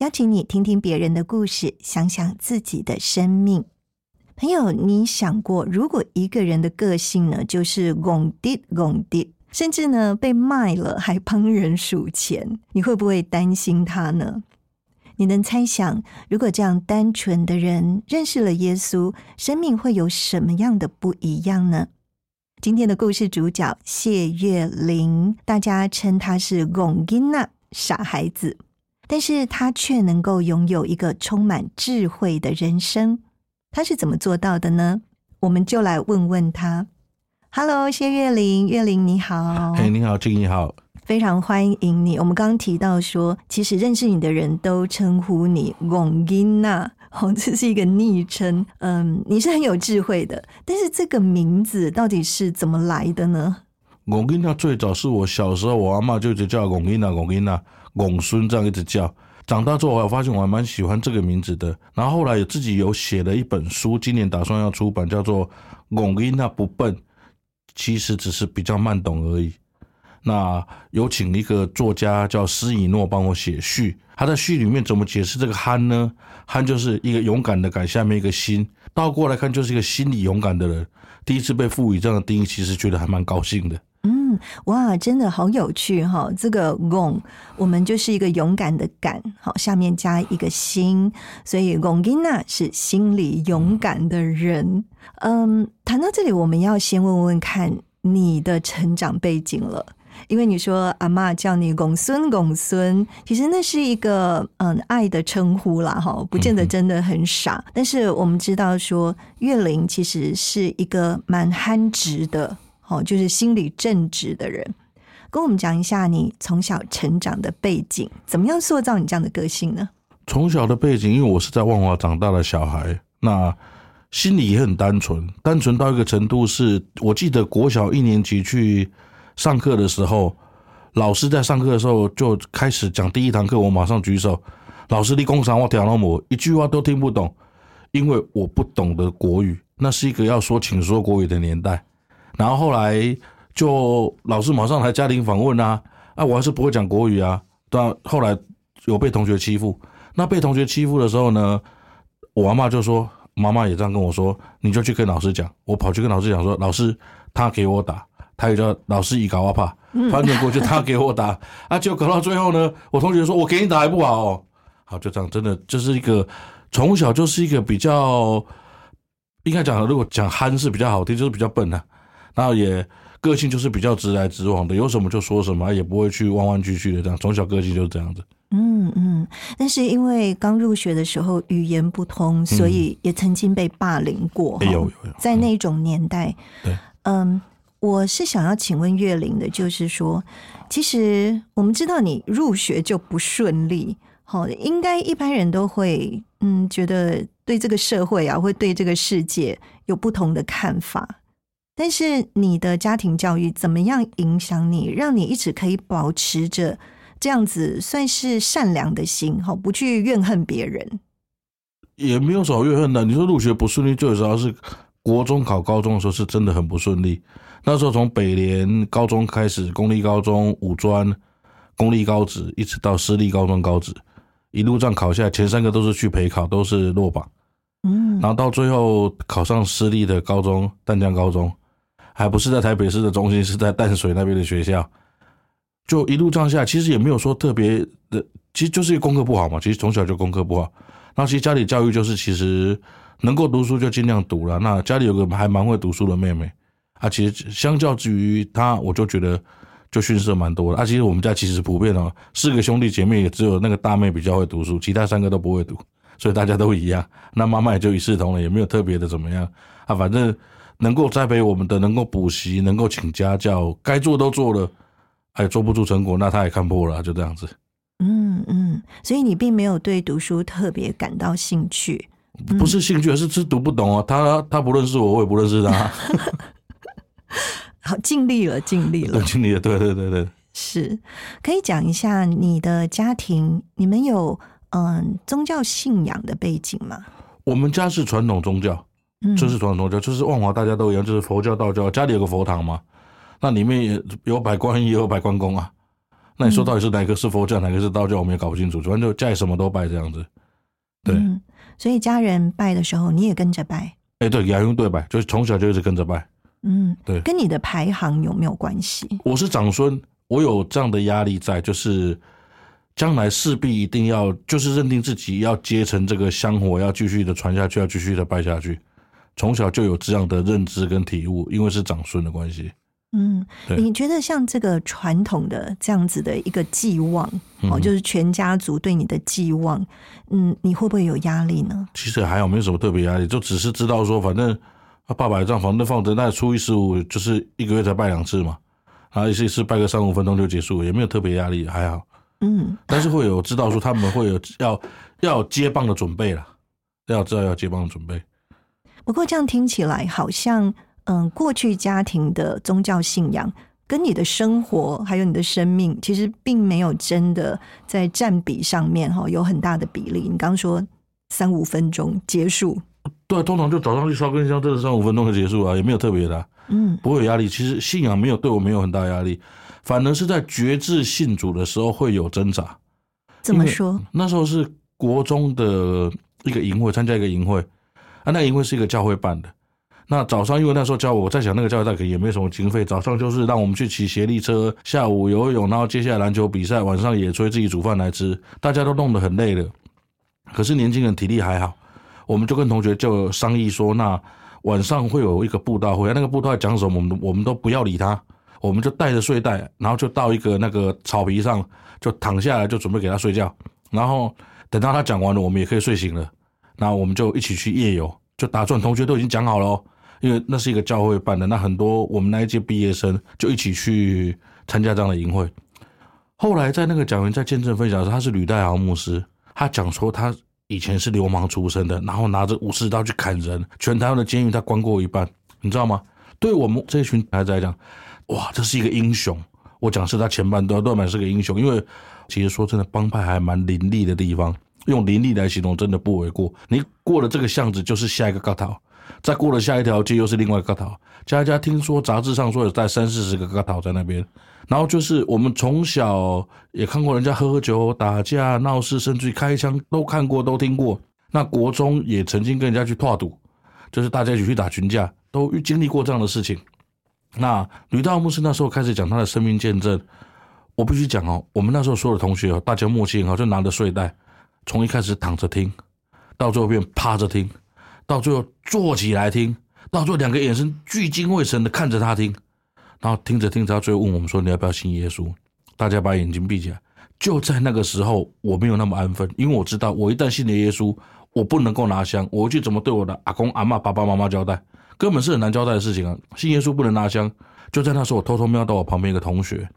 邀请你听听别人的故事，想想自己的生命。朋友，你想过，如果一个人的个性呢，就是拱地拱地，甚至呢被卖了还帮人数钱，你会不会担心他呢？你能猜想，如果这样单纯的人认识了耶稣，生命会有什么样的不一样呢？今天的故事主角谢月玲，大家称她是龚金娜傻孩子，但是他却能够拥有一个充满智慧的人生。他是怎么做到的呢？我们就来问问他。Hello，谢月玲，月玲你好。嘿，你好，静怡好。非常欢迎你。我们刚刚提到说，其实认识你的人都称呼你“龚英娜”，哦，这是一个昵称。嗯，你是很有智慧的，但是这个名字到底是怎么来的呢？龚英娜最早是我小时候，我阿妈就一直叫龚英娜、龚英娜、龚孙这样一直叫。长大之后，我发现我还蛮喜欢这个名字的。然后后来也自己有写了一本书，今年打算要出版，叫做《龚英娜不笨》，其实只是比较慢懂而已。那有请一个作家叫施以诺帮我写序，他在序里面怎么解释这个“憨”呢？“憨”就是一个勇敢的“敢”，下面一个“心”，倒过来看就是一个心理勇敢的人。第一次被赋予这样的定义，其实觉得还蛮高兴的。嗯，哇，真的好有趣哈！这个“龚”我们就是一个勇敢的“敢”，好，下面加一个“心”，所以龚 o 娜是心里勇敢的人。嗯，谈到这里，我们要先问问看你的成长背景了。因为你说阿妈叫你公孙公孙，其实那是一个嗯爱的称呼啦，哈，不见得真的很傻。但是我们知道说岳林其实是一个蛮憨直的，哦，就是心理正直的人。跟我们讲一下你从小成长的背景，怎么样塑造你这样的个性呢？从小的背景，因为我是在万华长大的小孩，那心里也很单纯，单纯到一个程度，是我记得国小一年级去。上课的时候，老师在上课的时候就开始讲第一堂课，我马上举手。老师，你工商我听到我一句话都听不懂，因为我不懂得国语，那是一个要说请说国语的年代。然后后来就老师马上来家庭访问啊，啊，我还是不会讲国语啊。但后来有被同学欺负，那被同学欺负的时候呢，我阿妈就说，妈妈也这样跟我说，你就去跟老师讲。我跑去跟老师讲说，老师他给我打。他也叫老师一搞阿怕，翻转过去他给我打，啊，结果搞到最后呢，我同学说我给你打还不好，哦，好就这样，真的就是一个从小就是一个比较应该讲，如果讲憨是比较好听，就是比较笨的，然后也个性就是比较直来直往的，有什么就说什么，也不会去弯弯曲曲的这样，从小个性就是这样子。嗯嗯，但是因为刚入学的时候语言不通，所以也曾经被霸凌过。有有有，在那种年代，对，嗯。我是想要请问月玲的，就是说，其实我们知道你入学就不顺利，好，应该一般人都会，嗯，觉得对这个社会啊，会对这个世界有不同的看法。但是你的家庭教育怎么样影响你，让你一直可以保持着这样子算是善良的心，哈，不去怨恨别人，也没有什么怨恨的。你说入学不顺利，最主要是国中考高中的时候是真的很不顺利。那时候从北联高中开始，公立高中、五专、公立高职，一直到私立高中高职，一路这样考下来，前三个都是去陪考，都是落榜。嗯，然后到最后考上私立的高中，淡江高中，还不是在台北市的中心，是在淡水那边的学校。就一路这样下，其实也没有说特别的，其实就是功课不好嘛。其实从小就功课不好，那其实家里教育就是，其实能够读书就尽量读了。那家里有个还蛮会读书的妹妹，啊，其实相较之于她，我就觉得就逊色蛮多的。啊，其实我们家其实普遍哦，四个兄弟姐妹也只有那个大妹比较会读书，其他三个都不会读，所以大家都一样。那妈妈也就一视同仁，也没有特别的怎么样啊，反正能够栽培我们的，能够补习，能够请家教，该做都做了，哎，做不出成果，那他也看破了，就这样子。嗯嗯，所以你并没有对读书特别感到兴趣。不是兴趣，而是是读不懂哦。他他不认识我，我也不认识他。好，尽力了，尽力了，尽力了。对对对对，是可以讲一下你的家庭，你们有嗯宗教信仰的背景吗？我们家是传统宗教，嗯，这是传统宗教，就是万华大家都一样，就是佛教、道教，家里有个佛堂嘛，那里面也有摆观音，也有摆关公啊。那你说到底是哪个是佛教，哪个是道教，我们也搞不清楚。反正就家里什么都拜这样子。对，嗯所以家人拜的时候，你也跟着拜。哎，对，亚用对拜，就是从小就一直跟着拜。嗯，对跟你的排行有没有关系？我是长孙，我有这样的压力在，就是将来势必一定要，就是认定自己要接成这个香火，要继续的传下去，要继续的拜下去。从小就有这样的认知跟体悟，因为是长孙的关系。嗯，对你觉得像这个传统的这样子的一个寄望，哦，嗯就是全家族对你的寄望，嗯，你会不会有压力呢？其实还好，没有什么特别压力，就只是知道说，反正啊爸爸也这样，反正放着，那初一十五就是一个月才拜两次嘛，然后一次一次拜个三五分钟就结束，也没有特别压力，还好。嗯，但是会有知道说他们会有要要接棒的准备了，要知道要接棒的准备。不过这样听起来好像，嗯，过去家庭的宗教信仰跟你的生活还有你的生命，其实并没有真的在占比上面哈有很大的比例。你刚刚说三五分钟结束，对，通常就早上去烧根香，真的三五分钟就结束啊，也没有特别的啊、嗯不会有压力。其实信仰没有对我没有很大压力，反而是在觉知信主的时候会有挣扎。怎么说？那时候是国中的一个营会，参加一个营会那因为是一个教会办的。那早上因为那时候教我，我在想那个教会大概也没什么经费，早上就是让我们去骑斜力车，下午游泳，然后接下来篮球比赛，晚上野炊自己煮饭来吃，大家都弄得很累了。可是年轻人体力还好，我们就跟同学就商议说，那晚上会有一个布道会，那个布道讲什么，我们我们都不要理他，我们就带着睡袋，然后就到一个那个草皮上，就躺下来，就准备给他睡觉。然后等到他讲完了，我们也可以睡醒了，然后我们就一起去夜游，就打算同学都已经讲好了，因为那是一个教会办的，那很多我们那一届毕业生就一起去参加这样的营会。后来在那个讲员在见证分享的时候，他是吕代豪牧师，他讲说他以前是流氓出身的，然后拿着武士刀去砍人，全台湾的监狱他关过一半，你知道吗？对我们这群孩子来讲，哇，这是一个英雄。我讲是他前半段，段满是个英雄，因为其实说真的，帮派还蛮林立的地方，用林立来形容真的不为过。你过了这个巷子，就是下一个高头，再过了下一条街又是另外一个高头。家家听说杂志上说有带三四十个高头在那边，然后就是我们从小也看过人家喝喝酒、打架、闹事，甚至于开枪都看过、都听过。那国中也曾经跟人家去拓赌，就是大家一起去打群架，都经历过这样的事情。那吕道牧师那时候开始讲他的生命见证，我必须讲哦，我们那时候所有的同学哦，大家默契很好，就拿着睡袋，从一开始躺着听，到最后变趴着听，到最后坐起来听，到最后两个眼神聚精会神的看着他听，然后听着听着，他最后问我们说：“你要不要信耶稣？”大家把眼睛闭起来。就在那个时候，我没有那么安分，因为我知道，我一旦信了耶稣，我不能够拿香，我回去怎么对我的阿公、阿嬷、爸爸妈妈交代？根本是很难交代的事情啊！信耶稣不能拿香，就在那时候，我偷偷瞄到我旁边一个同学，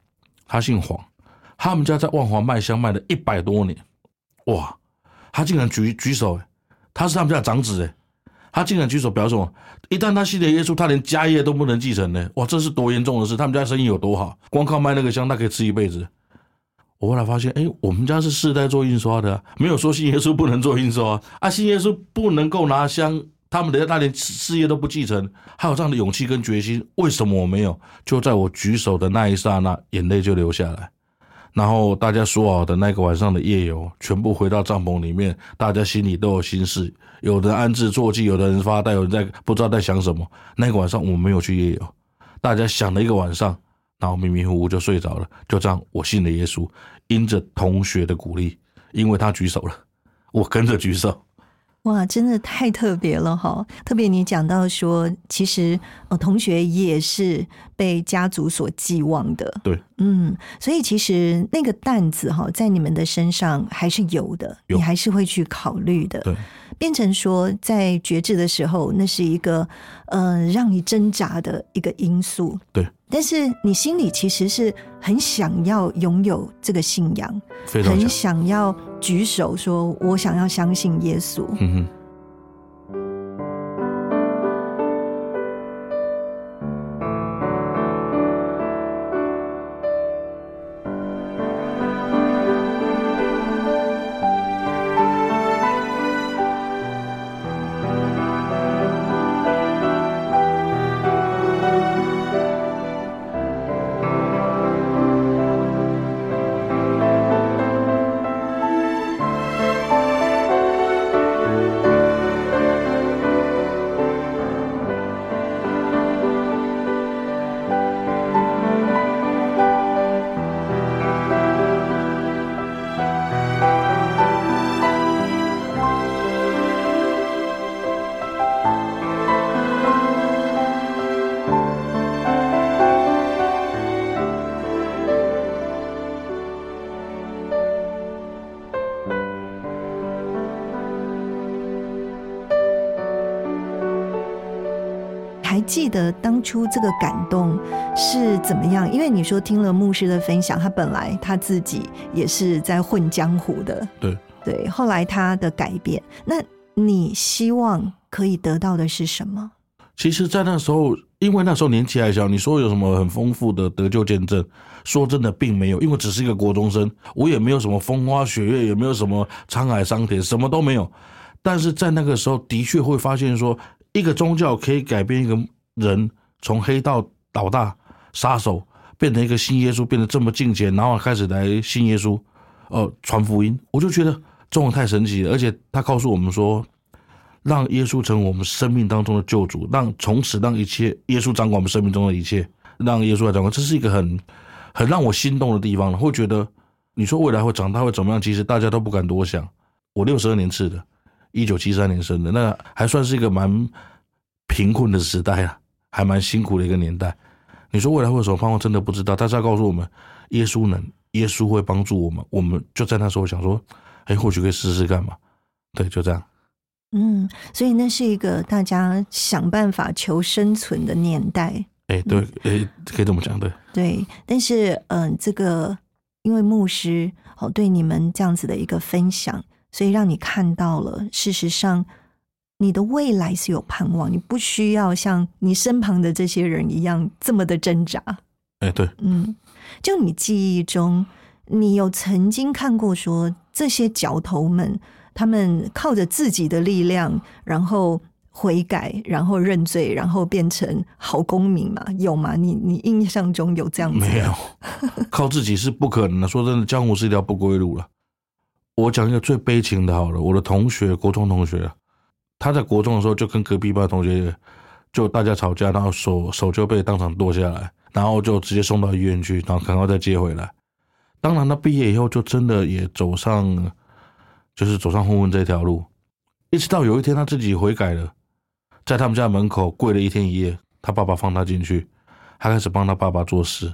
他姓黄，他们家在万华卖香卖了一百多年，哇！他竟然举举手，他是他们家长子哎，他竟然举手表示什么？一旦他信了耶稣，他连家业都不能继承呢！哇，这是多严重的事！他们家生意有多好，光靠卖那个香，他可以吃一辈子。我后来发现，哎，我们家是世代做印刷的、没有说信耶稣不能做印刷啊，啊，信耶稣不能够拿香，他们的他连事业都不继承，还有这样的勇气跟决心，为什么我没有？就在我举手的那一刹那，眼泪就流下来。然后大家说好的那个晚上的夜游，全部回到帐篷里面，大家心里都有心事，有的安置坐骑，有的人发呆，有人在不知道在想什么。那个晚上我没有去夜游，大家想了一个晚上，然后迷迷糊糊就睡着了。就这样，我信了耶稣，因着同学的鼓励，因为他举手了，我跟着举手。哇，真的太特别了哈！特别你讲到说，其实呃，同学也是被家族所寄望的，对，嗯，所以其实那个担子哈，在你们的身上还是有的，有你还是会去考虑的，对，变成说在决志的时候，那是一个呃让你挣扎的一个因素，对，但是你心里其实是很想要拥有这个信仰，很非常想，想要举手说，我想要相信耶稣，得当初这个感动是怎么样？因为你说听了牧师的分享，他本来他自己也是在混江湖的，对对，后来他的改变，那你希望可以得到的是什么？其实，在那时候，因为那时候年纪还小，你说有什么很丰富的得救见证？说真的，并没有，因为只是一个国中生，我也没有什么风花雪月，也没有什么沧海桑田，什么都没有。但是在那个时候，的确会发现说，一个宗教可以改变一个人从黑道老大、杀手变成一个信耶稣，变得这么敬虔，然后开始来信耶稣，呃，传福音。我就觉得这种太神奇了，而且他告诉我们说，让耶稣成为我们生命当中的救主，让从此让一切耶稣掌管我们生命中的一切，让耶稣来掌管，这是一个很很让我心动的地方了。会觉得你说未来会长大会怎么样？其实大家都不敢多想。我六十二年次的，一九七三年生的，那还算是一个蛮贫困的时代啊，还蛮辛苦的一个年代。你说未来会有什么盼望？真的不知道。但是他告诉我们，耶稣能，耶稣会帮助我们。我们就在那时候想说，哎，或许可以试试看嘛。对，就这样。嗯，所以那是一个大家想办法求生存的年代，哎，对，哎，可以这么讲，对。对。但是，嗯、这个因为牧师哦对你们这样子的一个分享，所以让你看到了，事实上你的未来是有盼望，你不需要像你身旁的这些人一样这么的挣扎。哎，对，嗯，就你记忆中，你有曾经看过说这些角头们，他们靠着自己的力量，然后悔改，然后认罪，然后变成好公民嘛？有吗？你你印象中有这样？没有，靠自己是不可能的。说真的，江湖是一条不归路了。我讲一个最悲情的，好了，我的同学，国中同学，他在国中的时候就跟隔壁班同学就大家吵架，然后手手就被当场剁下来，然后就直接送到医院去，然后赶快再接回来。当然，他毕业以后就真的也走上，就是走上混混这条路，一直到有一天他自己悔改了，在他们家门口跪了一天一夜，他爸爸放他进去，他开始帮他爸爸做事。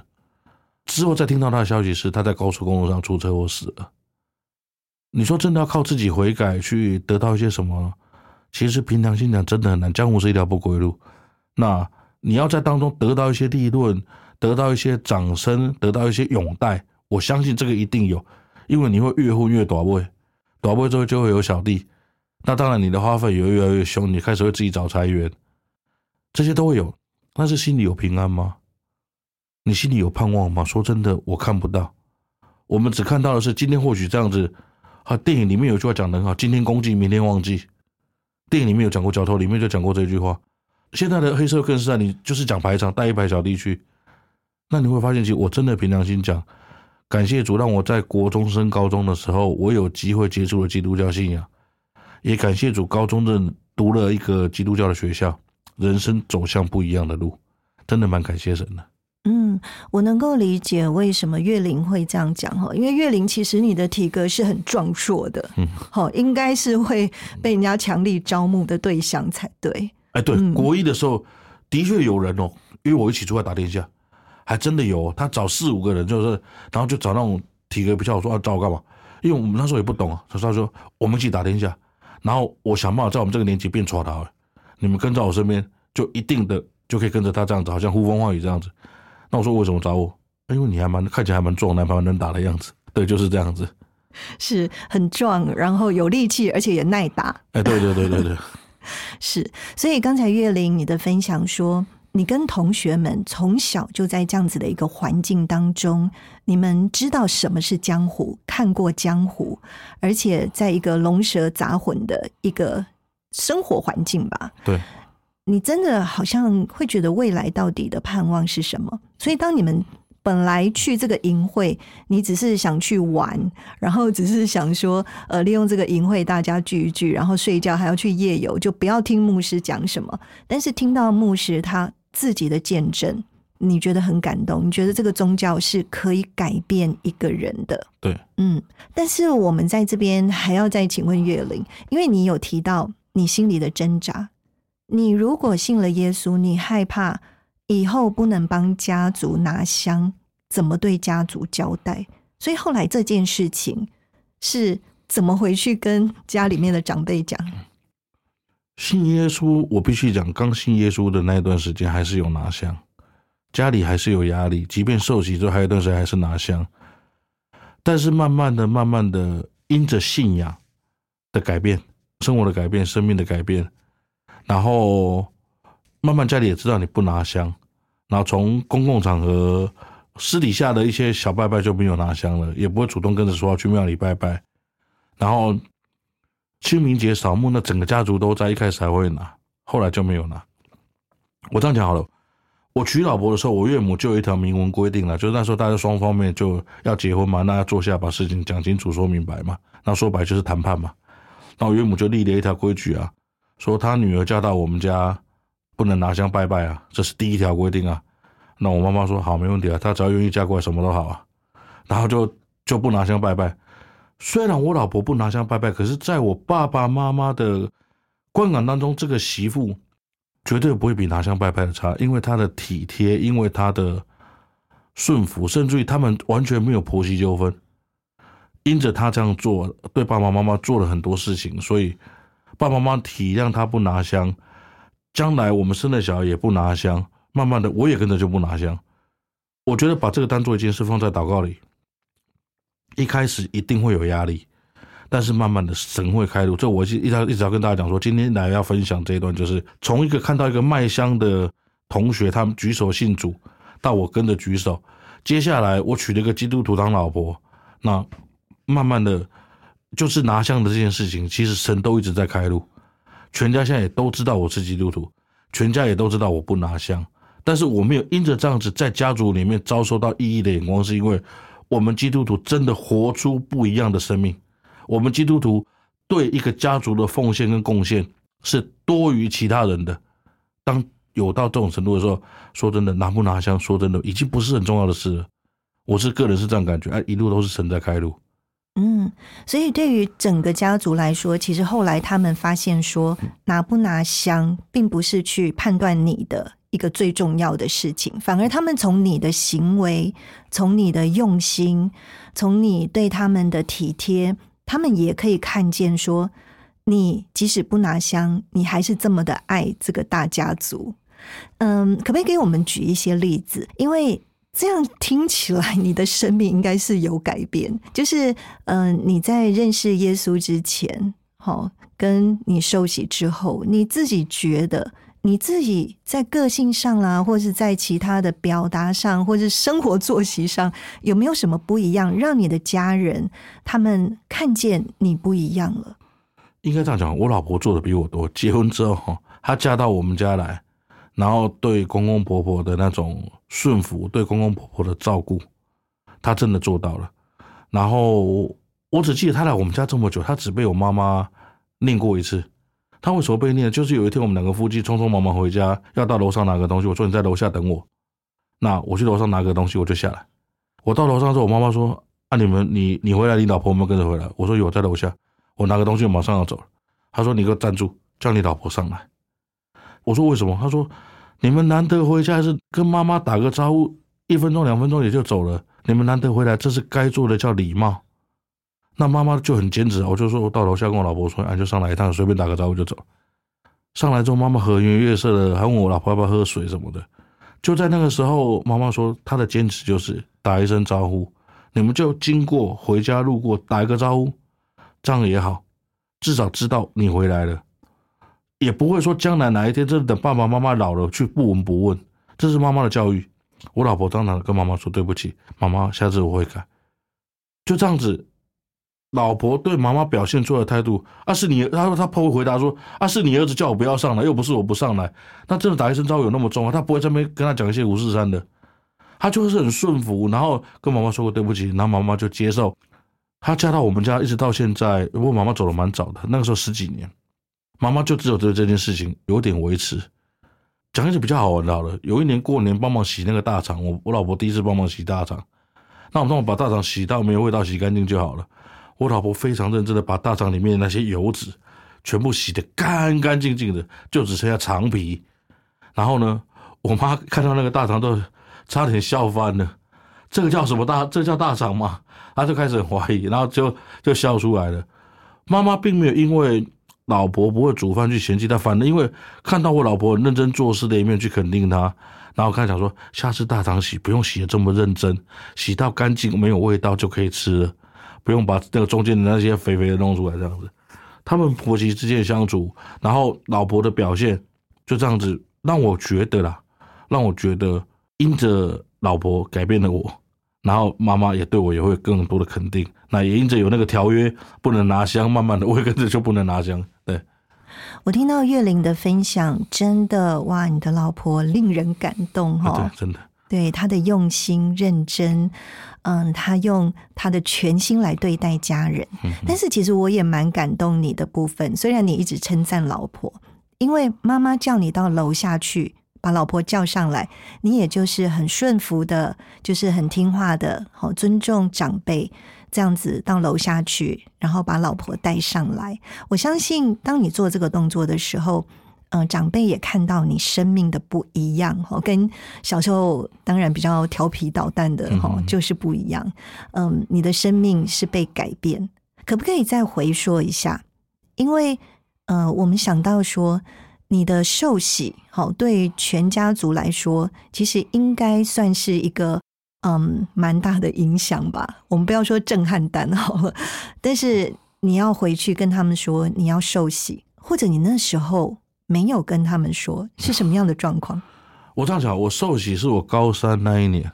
之后再听到他的消息是他在高速公路上出车祸死了。你说真的要靠自己悔改去得到一些什么？其实平常心讲，真的很难。江湖是一条不归路。那你要在当中得到一些利润，得到一些掌声，得到一些拥戴，我相信这个一定有，因为你会越混越短位，短位之后就会有小弟。那当然，你的花费也会越来越凶，你开始会自己找裁员，这些都会有。但是心里有平安吗？你心里有盼望吗？说真的，我看不到。我们只看到的是今天或许这样子。啊，电影里面有句话讲的很好：“今天公祭，明天忘记。”电影里面有讲过，角头里面就讲过这句话。现在的黑社会更是啊，你就是讲排场，带一排小弟去，那你会发现，其实我真的凭良心讲，感谢主让我在国中升高中的时候，我有机会接触了基督教信仰，也感谢主，高中的读了一个基督教的学校，人生走向不一样的路，真的蛮感谢神的。嗯，我能够理解为什么岳林会这样讲哈，因为岳林其实你的体格是很壮硕的，嗯，好，应该是会被人家强力招募的对象才对。哎，对，国一的时候的确有人哦，约我一起出来打天下，还真的有，他找四五个人，就是然后就找那种体格比较，我说啊，找我干嘛？因为我们那时候也不懂啊，他说说我们一起打天下，然后我想办法在我们这个年纪变出头，你们跟在我身边就一定的。就可以跟着他这样子，好像呼风唤雨这样子。那我说为什么找我？因为你还蛮看起来还蛮壮，男朋友能打的样子。对，就是这样子，是很壮，然后有力气，而且也耐打。哎，对对对对对，是。所以刚才岳林你的分享说，你跟同学们从小就在这样子的一个环境当中，你们知道什么是江湖，看过江湖，而且在一个龙蛇杂混的一个生活环境吧。对。你真的好像会觉得未来到底的盼望是什么？所以当你们本来去这个淫会，你只是想去玩，然后只是想说，呃，利用这个淫会大家聚一聚，然后睡觉还要去夜游，就不要听牧师讲什么。但是听到牧师他自己的见证，你觉得很感动，你觉得这个宗教是可以改变一个人的。对，嗯。但是我们在这边还要再请问月玲，因为你有提到你心里的挣扎。你如果信了耶稣，你害怕以后不能帮家族拿香，怎么对家族交代？所以后来这件事情是怎么回去跟家里面的长辈讲？信耶稣，我必须讲，刚信耶稣的那一段时间还是有拿香，家里还是有压力，即便受洗之后还有一段时间还是拿香，但是慢慢的、慢慢的，因着信仰的改变，生活的改变，生命的改变。然后慢慢家里也知道你不拿香，然后从公共场合私底下的一些小拜拜就没有拿香了，也不会主动跟着说要去庙里拜拜。然后清明节扫墓，那整个家族都在，一开始还会拿，后来就没有拿。我这样讲好了，我娶老婆的时候，我岳母就有一条明文规定了，就是那时候大家双方面就要结婚嘛，那要坐下把事情讲清楚、说明白嘛。那说白就是谈判嘛。那我岳母就立了一条规矩啊。说他女儿嫁到我们家，不能拿香拜拜啊，这是第一条规定啊。那我妈妈说好，没问题啊，她只要愿意嫁过来，什么都好啊。然后就就不拿香拜拜。虽然我老婆不拿香拜拜，可是在我爸爸妈妈的观感当中，这个媳妇绝对不会比拿香拜拜的差，因为她的体贴，因为她的顺服，甚至于他们完全没有婆媳纠纷。因着她这样做，对爸爸妈妈做了很多事情，所以。爸爸妈妈体谅他不拿香，将来我们生的小孩也不拿香，慢慢的我也跟着就不拿香。我觉得把这个当做一件事放在祷告里，一开始一定会有压力，但是慢慢的神会开路。这我一一直一直要跟大家讲说，今天来要分享这一段，就是从一个看到一个卖香的同学，他们举手信主，到我跟着举手，接下来我娶了一个基督徒当老婆，那慢慢的。就是拿香的这件事情，其实神都一直在开路，全家现在也都知道我是基督徒，全家也都知道我不拿香，但是我没有因着这样子在家族里面遭受到异议的眼光，是因为我们基督徒真的活出不一样的生命，我们基督徒对一个家族的奉献跟贡献是多于其他人的。当有到这种程度的时候，说真的，拿不拿香，说真的，已经不是很重要的事了。我是个人是这样感觉，哎，一路都是神在开路。嗯，所以对于整个家族来说，其实后来他们发现说，拿不拿香，并不是去判断你的一个最重要的事情，反而他们从你的行为、从你的用心、从你对他们的体贴，他们也可以看见说，你即使不拿香，你还是这么的爱这个大家族。嗯，可不可以给我们举一些例子？因为这样听起来，你的生命应该是有改变。就是，嗯，你在认识耶稣之前，好，跟你受洗之后，你自己觉得你自己在个性上啦，或是在其他的表达上，或是生活作息上，有没有什么不一样，让你的家人他们看见你不一样了？应该这样讲，我老婆做的比我多。结婚之后，哈，她嫁到我们家来。然后对公公婆婆的那种顺服，对公公婆婆的照顾，他真的做到了。然后我只记得他来我们家这么久，他只被我妈妈念过一次。他为什么被念？就是有一天我们两个夫妻匆匆忙忙回家，要到楼上拿个东西，我说你在楼下等我。那我去楼上拿个东西，我就下来。我到楼上之后，我妈妈说：“啊，你们你你回来，你老婆有没有跟着回来？”我说：“有，在楼下。”我拿个东西，马上要走了。她说：“你给我站住，叫你老婆上来。”我说：“为什么？”他说：“你们难得回家，还是跟妈妈打个招呼，一分钟两分钟也就走了。你们难得回来，这是该做的，叫礼貌。”那妈妈就很坚持，我就说我到楼下跟我老婆说：“啊，就上来一趟，随便打个招呼就走。”上来之后，妈妈和颜悦色的，还问我老婆要不要喝水什么的。就在那个时候，妈妈说她的坚持就是打一声招呼，你们就经过回家路过打一个招呼，这样也好，至少知道你回来了，也不会说将来哪一天真的等爸爸妈妈老了去不闻不问。这是妈妈的教育。我老婆当然跟妈妈说对不起，妈妈，下次我会改。就这样子。老婆对妈妈表现出的态度，啊是你，他说他婆婆回答说，啊是你儿子叫我不要上来，又不是我不上来，那真的打一声招呼有那么重啊？他不会这边跟他讲一些五四三的，他就是很顺服，然后跟妈妈说过对不起，然后妈妈就接受。他嫁到我们家一直到现在，不过妈妈走的蛮早的，那个时候十几年，妈妈就只有对这件事情有点维持。讲一些比较好玩的，好了，有一年过年帮忙洗那个大肠，我我老婆第一次帮忙洗大肠，那我们把大肠洗到没有味道，洗干净就好了。我老婆非常认真的把大肠里面那些油脂全部洗得干干净净的，就只剩下肠皮。然后呢，我妈看到那个大肠都差点笑翻了。这个叫什么大？这叫大肠吗？她就开始很怀疑，然后就就笑出来了。妈妈并没有因为老婆不会煮饭去嫌弃她，反正因为看到我老婆认真做事的一面去肯定她。然后开始说，下次大肠洗不用洗的这么认真，洗到干净没有味道就可以吃了。不用把那个中间的那些肥肥的弄出来，这样子，他们婆媳之间的相处，然后老婆的表现就这样子，让我觉得啦，让我觉得因着老婆改变了我，然后妈妈也对我也会更多的肯定，那也因着有那个条约不能拿香，慢慢的我也跟着就不能拿香。对，我听到月玲的分享，真的哇，你的老婆令人感动哈，对，真的。对她的用心认真，嗯，他用她的全心来对待家人。但是其实我也蛮感动你的部分，虽然你一直称赞老婆，因为妈妈叫你到楼下去把老婆叫上来，你也就是很顺服的，就是很听话的，好尊重长辈，这样子到楼下去，然后把老婆带上来。我相信，当你做这个动作的时候。嗯，长辈也看到你生命的不一样哈，跟小时候当然比较调皮捣蛋的哈，就是不一样。嗯，你的生命是被改变，可不可以再回说一下？因为呃，我们想到说你的寿喜，好对全家族来说，其实应该算是一个嗯蛮大的影响吧。我们不要说震撼弹好了，但是你要回去跟他们说你要受洗，或者你那时候。没有跟他们说是什么样的状况。我这样讲，我受洗是我高三那一年，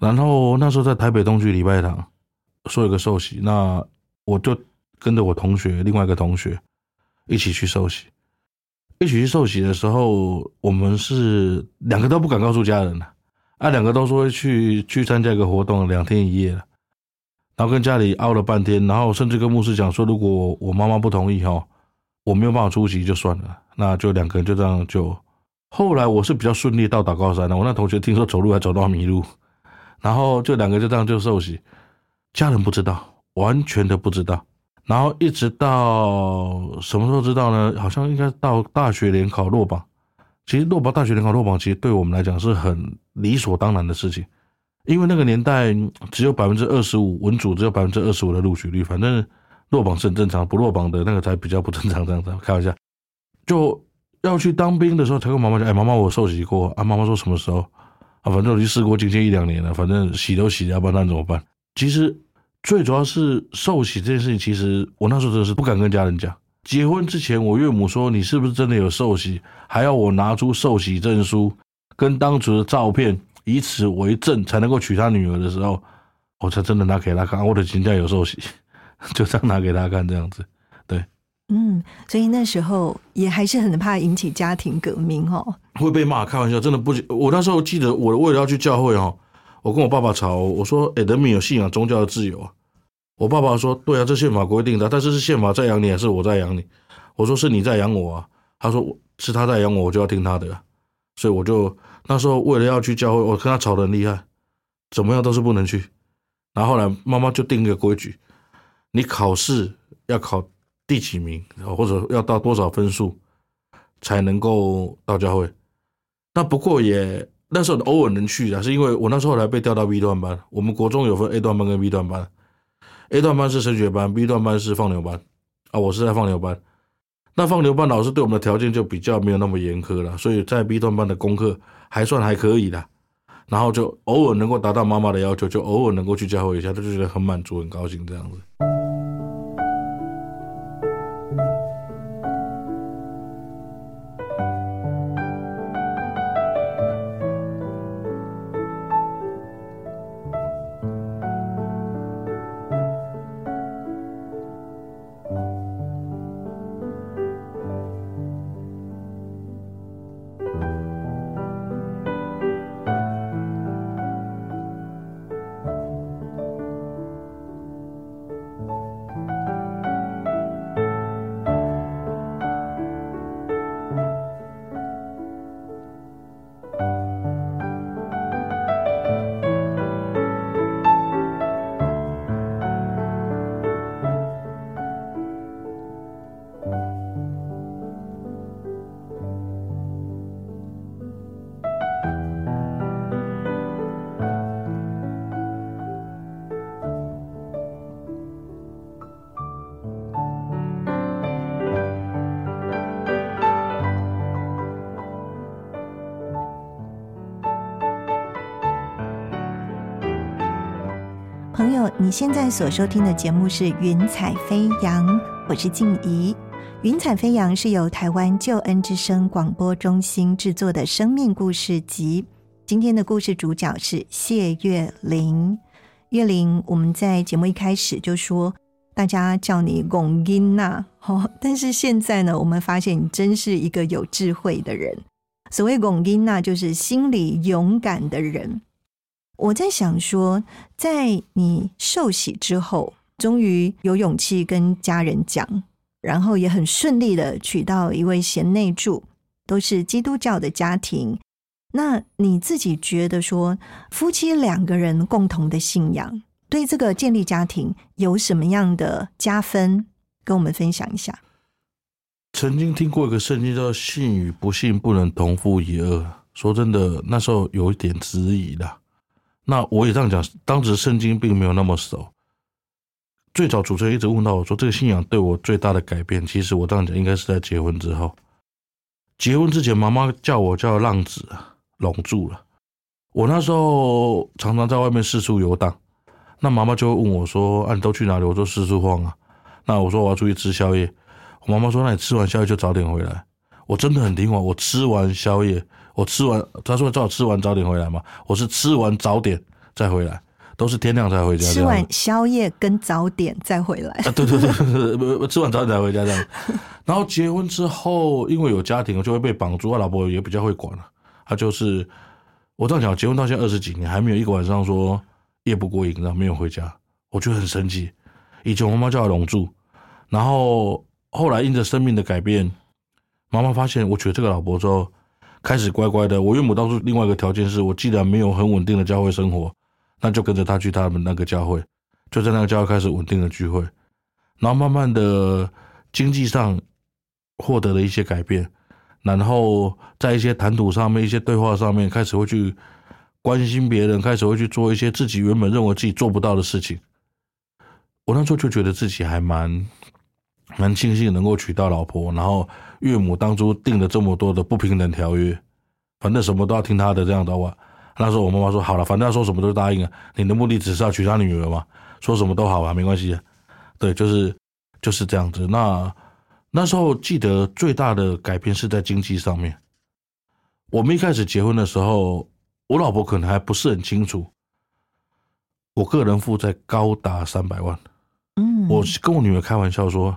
然后那时候在台北东区礼拜堂说有个受洗，那我就跟着我同学另外一个同学一起去受洗。一起去受洗的时候，我们是两个都不敢告诉家人了，啊两个都说去去参加一个活动，两天一夜了，然后跟家里拗了半天，然后甚至跟牧师讲说，如果我妈妈不同意哈。我没有办法出席就算了，那就两个人就这样就。后来我是比较顺利到达高山的，我那同学听说走路还走到迷路，然后就两个就这样就受洗，家人不知道，完全的不知道。然后一直到什么时候知道呢？好像应该到大学联考落榜。其实落榜大学联考落榜，其实对我们来讲是很理所当然的事情，因为那个年代只有百分之二十五文组只有百分之二十五的录取率，反正。落榜是很正常，不落榜的那个才比较不正常。这样子开玩笑，就要去当兵的时候，才跟妈妈讲：“哎，妈妈，我受洗过。”啊，妈妈说什么时候？啊，反正我去试过，今天一两年了。反正洗都洗了，不然怎么办？其实最主要是受洗这件事情，其实我那时候真的是不敢跟家人讲。结婚之前，我岳母说：“你是不是真的有受洗？”还要我拿出受洗证书跟当初的照片，以此为证，才能够娶她女儿的时候，我才真的拿给她看，我的亲家有受洗。就这样拿给他看，这样子，对，嗯，所以那时候也还是很怕引起家庭革命哦，会被骂，开玩笑，真的不，我那时候记得，我为了要去教会哦，我跟我爸爸吵，我说，哎，人民有信仰宗教的自由啊，我爸爸说，对啊，这宪法规定的，但是是宪法在养你，还是我在养你？我说是你在养我啊，他说是他在养我，我就要听他的，所以我就那时候为了要去教会，我跟他吵得很厉害，怎么样都是不能去。然后后来妈妈就定一个规矩，你考试要考第几名，或者要到多少分数才能够到教会。那不过也那时候偶尔能去的，是因为我那时候来被调到 B 段班，我们国中有分 A 段班跟 B 段班，A 段班是升学班，B 段班是放牛班啊，我是在放牛班。那放牛班老师对我们的条件就比较没有那么严苛了，所以在 B 段班的功课还算还可以的，然后就偶尔能够达到妈妈的要求，就偶尔能够去教会一下，他就觉得很满足、很高兴这样子。你现在所收听的节目是《云彩飞扬》，我是静怡。《云彩飞扬》是由台湾救恩之声广播中心制作的生命故事集。今天的故事主角是谢月玲。月玲，我们在节目一开始就说，大家叫你龚英娜，哦，但是现在呢，我们发现你真是一个有智慧的人。所谓龚英娜，就是心里勇敢的人。我在想说，在你受洗之后，终于有勇气跟家人讲，然后也很顺利的娶到一位贤内助，都是基督教的家庭。那你自己觉得说，夫妻两个人共同的信仰，对这个建立家庭有什么样的加分？跟我们分享一下。曾经听过一个圣经叫“信与不信不能同父一轭”，说真的，那时候有一点质疑的。那我也这样讲，当时圣经并没有那么熟。最早主持人一直问到我说：“这个信仰对我最大的改变，其实我这样讲应该是在结婚之后。结婚之前，妈妈叫我叫浪子拢住了。我那时候常常在外面四处游荡，那妈妈就会问我说：‘啊，你都去哪里？’我说：‘四处晃啊。’那我说我要出去吃宵夜，我妈妈说：‘那你吃完宵夜就早点回来。’我真的很听话，我吃完宵夜。”我吃完，他说叫我吃完早点回来嘛。我是吃完早点再回来，都是天亮才回家。吃完宵夜跟早点再回来。啊，对对对对，吃完早点才回家这样。然后结婚之后，因为有家庭，就会被绑住。我老婆也比较会管了，她就是我这样讲，结婚到现在二十几年，还没有一个晚上说夜不过瘾，然后没有回家，我觉得很神奇。以前我妈妈叫我龙住，然后后来因着生命的改变，妈妈发现我娶这个老婆之后。开始乖乖的，我岳母当初另外一个条件是我既然没有很稳定的教会生活，那就跟着他去他们那个教会，就在那个教会开始稳定的聚会，然后慢慢的经济上获得了一些改变，然后在一些谈吐上面、一些对话上面，开始会去关心别人，开始会去做一些自己原本认为自己做不到的事情。我那时候就觉得自己还蛮蛮庆幸能够娶到老婆，然后。岳母当初定了这么多的不平等条约，反正什么都要听他的这样的话。那时候我妈妈说：“好了，反正要说什么都答应啊。你的目的只是要娶她女儿嘛，说什么都好啊，没关系。”对，就是就是这样子。那那时候记得最大的改变是在经济上面。我们一开始结婚的时候，我老婆可能还不是很清楚，我个人负债高达三百万。嗯，我跟我女儿开玩笑说。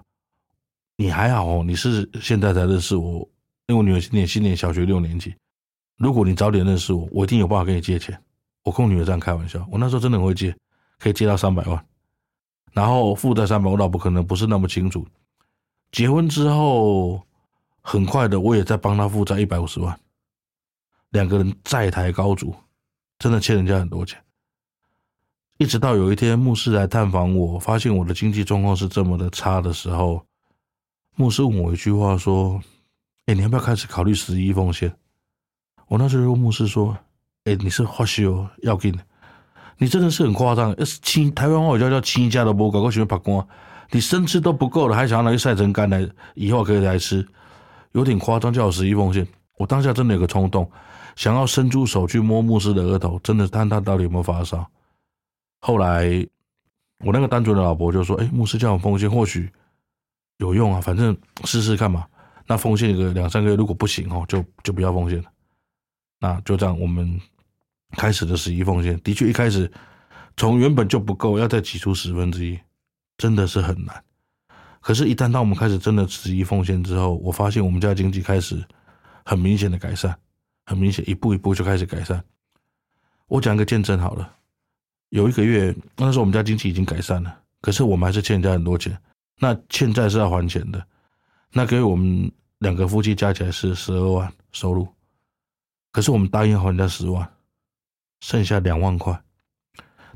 你还好，你是现在才认识我，因为我女儿今年今年小学六年级。如果你早点认识我，我一定有办法跟你借钱。我跟我女儿这样开玩笑，我那时候真的很会借，可以借到三百万。然后负债三百，我老婆可能不是那么清楚。结婚之后，很快的我也在帮她负债一百五十万。两个人债台高筑，真的欠人家很多钱。一直到有一天牧师来探访我，发现我的经济状况是这么的差的时候，牧师问我一句话说：“哎，你要不要开始考虑十一奉献？”我那时候问牧师说：“哎，你是花哦，要紧，你真的是很夸张。亲，台湾话我叫叫亲家都不搞，我喜欢拍光，你生吃都不够了，还想要拿去晒成干来，以后可以来吃，有点夸张，叫我十一奉献。我当下真的有个冲动，想要伸出手去摸牧师的额头，真的看他到底有没有发烧。”后来，我那个单纯的老婆就说：“哎，牧师叫我奉献，或许有用啊，反正试试看嘛。那奉献个两三个月，如果不行哦，就就不要奉献了。那就这样，我们开始的十一奉献，的确一开始从原本就不够，要再挤出十分之一，真的是很难。可是，一旦当我们开始真的十一奉献之后，我发现我们家经济开始很明显的改善，很明显，一步一步就开始改善。我讲一个见证好了。”有一个月，那时候我们家经济已经改善了，可是我们还是欠人家很多钱。那欠债是要还钱的。那给我们两个夫妻加起来是十二万收入，可是我们答应还人家十万，剩下两万块。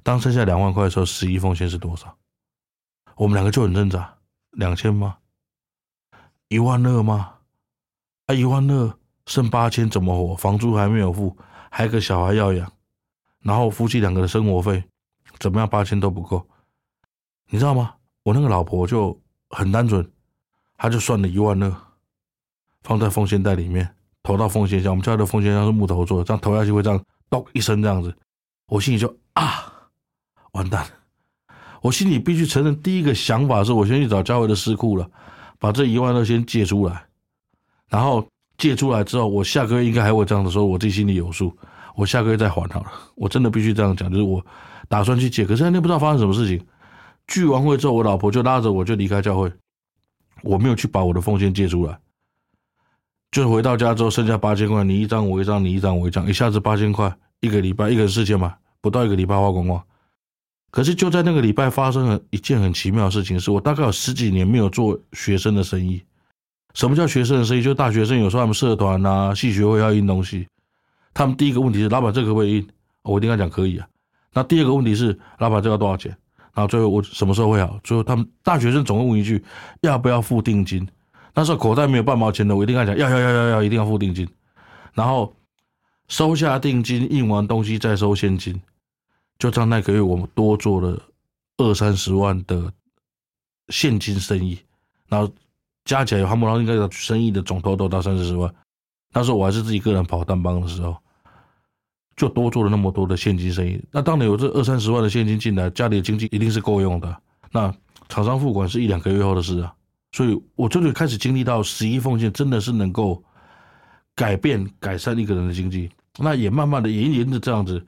当剩下两万块的时候，十一奉献是多少？我们两个就很挣扎：两千吗？一万二吗？啊，一万二剩八千怎么活？房租还没有付，还有个小孩要养。然后夫妻两个的生活费怎么样？八千都不够，你知道吗？我那个老婆就很单纯，她就算了一万二，放在奉献袋里面，投到奉献箱。我们家的奉献箱是木头做的，这样投下去会这样咚一声这样子。我心里就啊，完蛋！我心里必须承认，第一个想法是我先去找教会的私库了，把这一万二先借出来。然后借出来之后，我下个月应该还会这样的时候，我自己心里有数。我下个月再还好了，我真的必须这样讲，就是我打算去借，可是那天不知道发生什么事情。聚完会之后，我老婆就拉着我就离开教会，我没有去把我的奉献借出来。就回到家之后，剩下八千块，你一张我一张，你一张我一张，一下子八千块，一个礼拜一个人四千嘛，不到一个礼拜花光光。可是就在那个礼拜发生了一件很奇妙的事情，是我大概有十几年没有做学生的生意。什么叫学生的生意？就是大学生有时候他们社团啊、系学会要印东西。他们第一个问题是老板这个可不可以印？我一定要讲可以啊。那第二个问题是老板这个多少钱？然后最后我什么时候会好？最后他们大学生总会问一句要不要付定金？那时候口袋没有半毛钱的，我一定要讲要要要要要一定要付定金。然后收下定金，印完东西再收现金，就这样那个月我们多做了二三十万的现金生意，然后加起来，他们应该生意的总投都到三四十万。那时候我还是自己个人跑单帮的时候。就多做了那么多的现金生意，那当你有这二三十万的现金进来，家里的经济一定是够用的。那厂商付款是一两个月后的事啊，所以我真的开始经历到十一奉献真的是能够改变改善一个人的经济。那也慢慢的沿沿着这样子，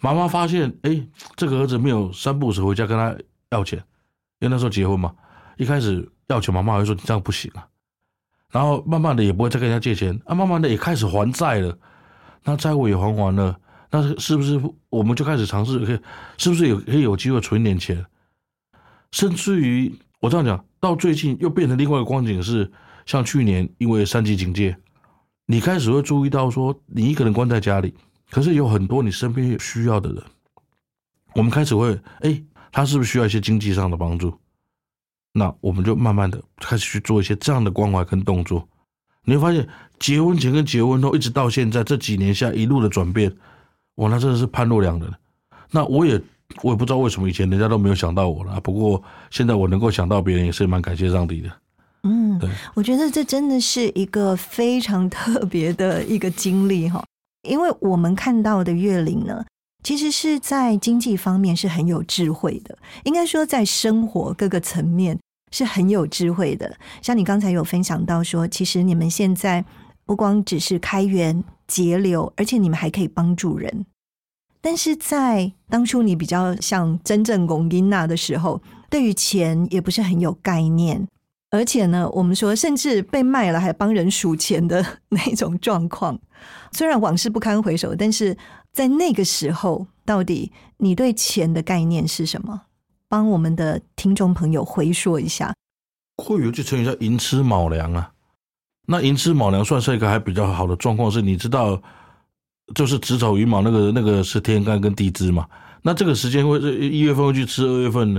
妈妈发现，哎，这个儿子没有三步时回家跟他要钱，因为那时候结婚嘛，一开始要钱，妈妈会说你这样不行啊。然后慢慢的也不会再跟人家借钱啊，慢慢的也开始还债了，那债务也还完了。那是不是我们就开始尝试？可以是不是有可以有机会存一点钱？甚至于我这样讲，到最近又变成另外一个光景是，像去年因为三级警戒，你开始会注意到说，你一个人关在家里，可是有很多你身边有需要的人，我们开始会，哎，他是不是需要一些经济上的帮助？那我们就慢慢的开始去做一些这样的关怀跟动作。你会发现，结婚前跟结婚后，一直到现在这几年下一路的转变。我那真的是判若两人，那我也我也不知道为什么以前人家都没有想到我了，不过现在我能够想到别人，也是蛮感谢上帝的。嗯，对，我觉得这真的是一个非常特别的一个经历哈，因为我们看到的月龄呢，其实是在经济方面是很有智慧的，应该说在生活各个层面是很有智慧的。像你刚才有分享到说，其实你们现在不光只是开源。节流，而且你们还可以帮助人。但是在当初你比较像真正龚琳娜的时候，对于钱也不是很有概念，而且呢，我们说甚至被卖了还帮人数钱的那种状况。虽然往事不堪回首，但是在那个时候，到底你对钱的概念是什么？帮我们的听众朋友回说一下。会有句成语叫“寅吃卯粮”啊。那寅吃卯粮算是一个还比较好的状况，是你知道就是子丑寅卯那个那个是天干跟地支嘛。那这个时间会是一月份会去吃二月份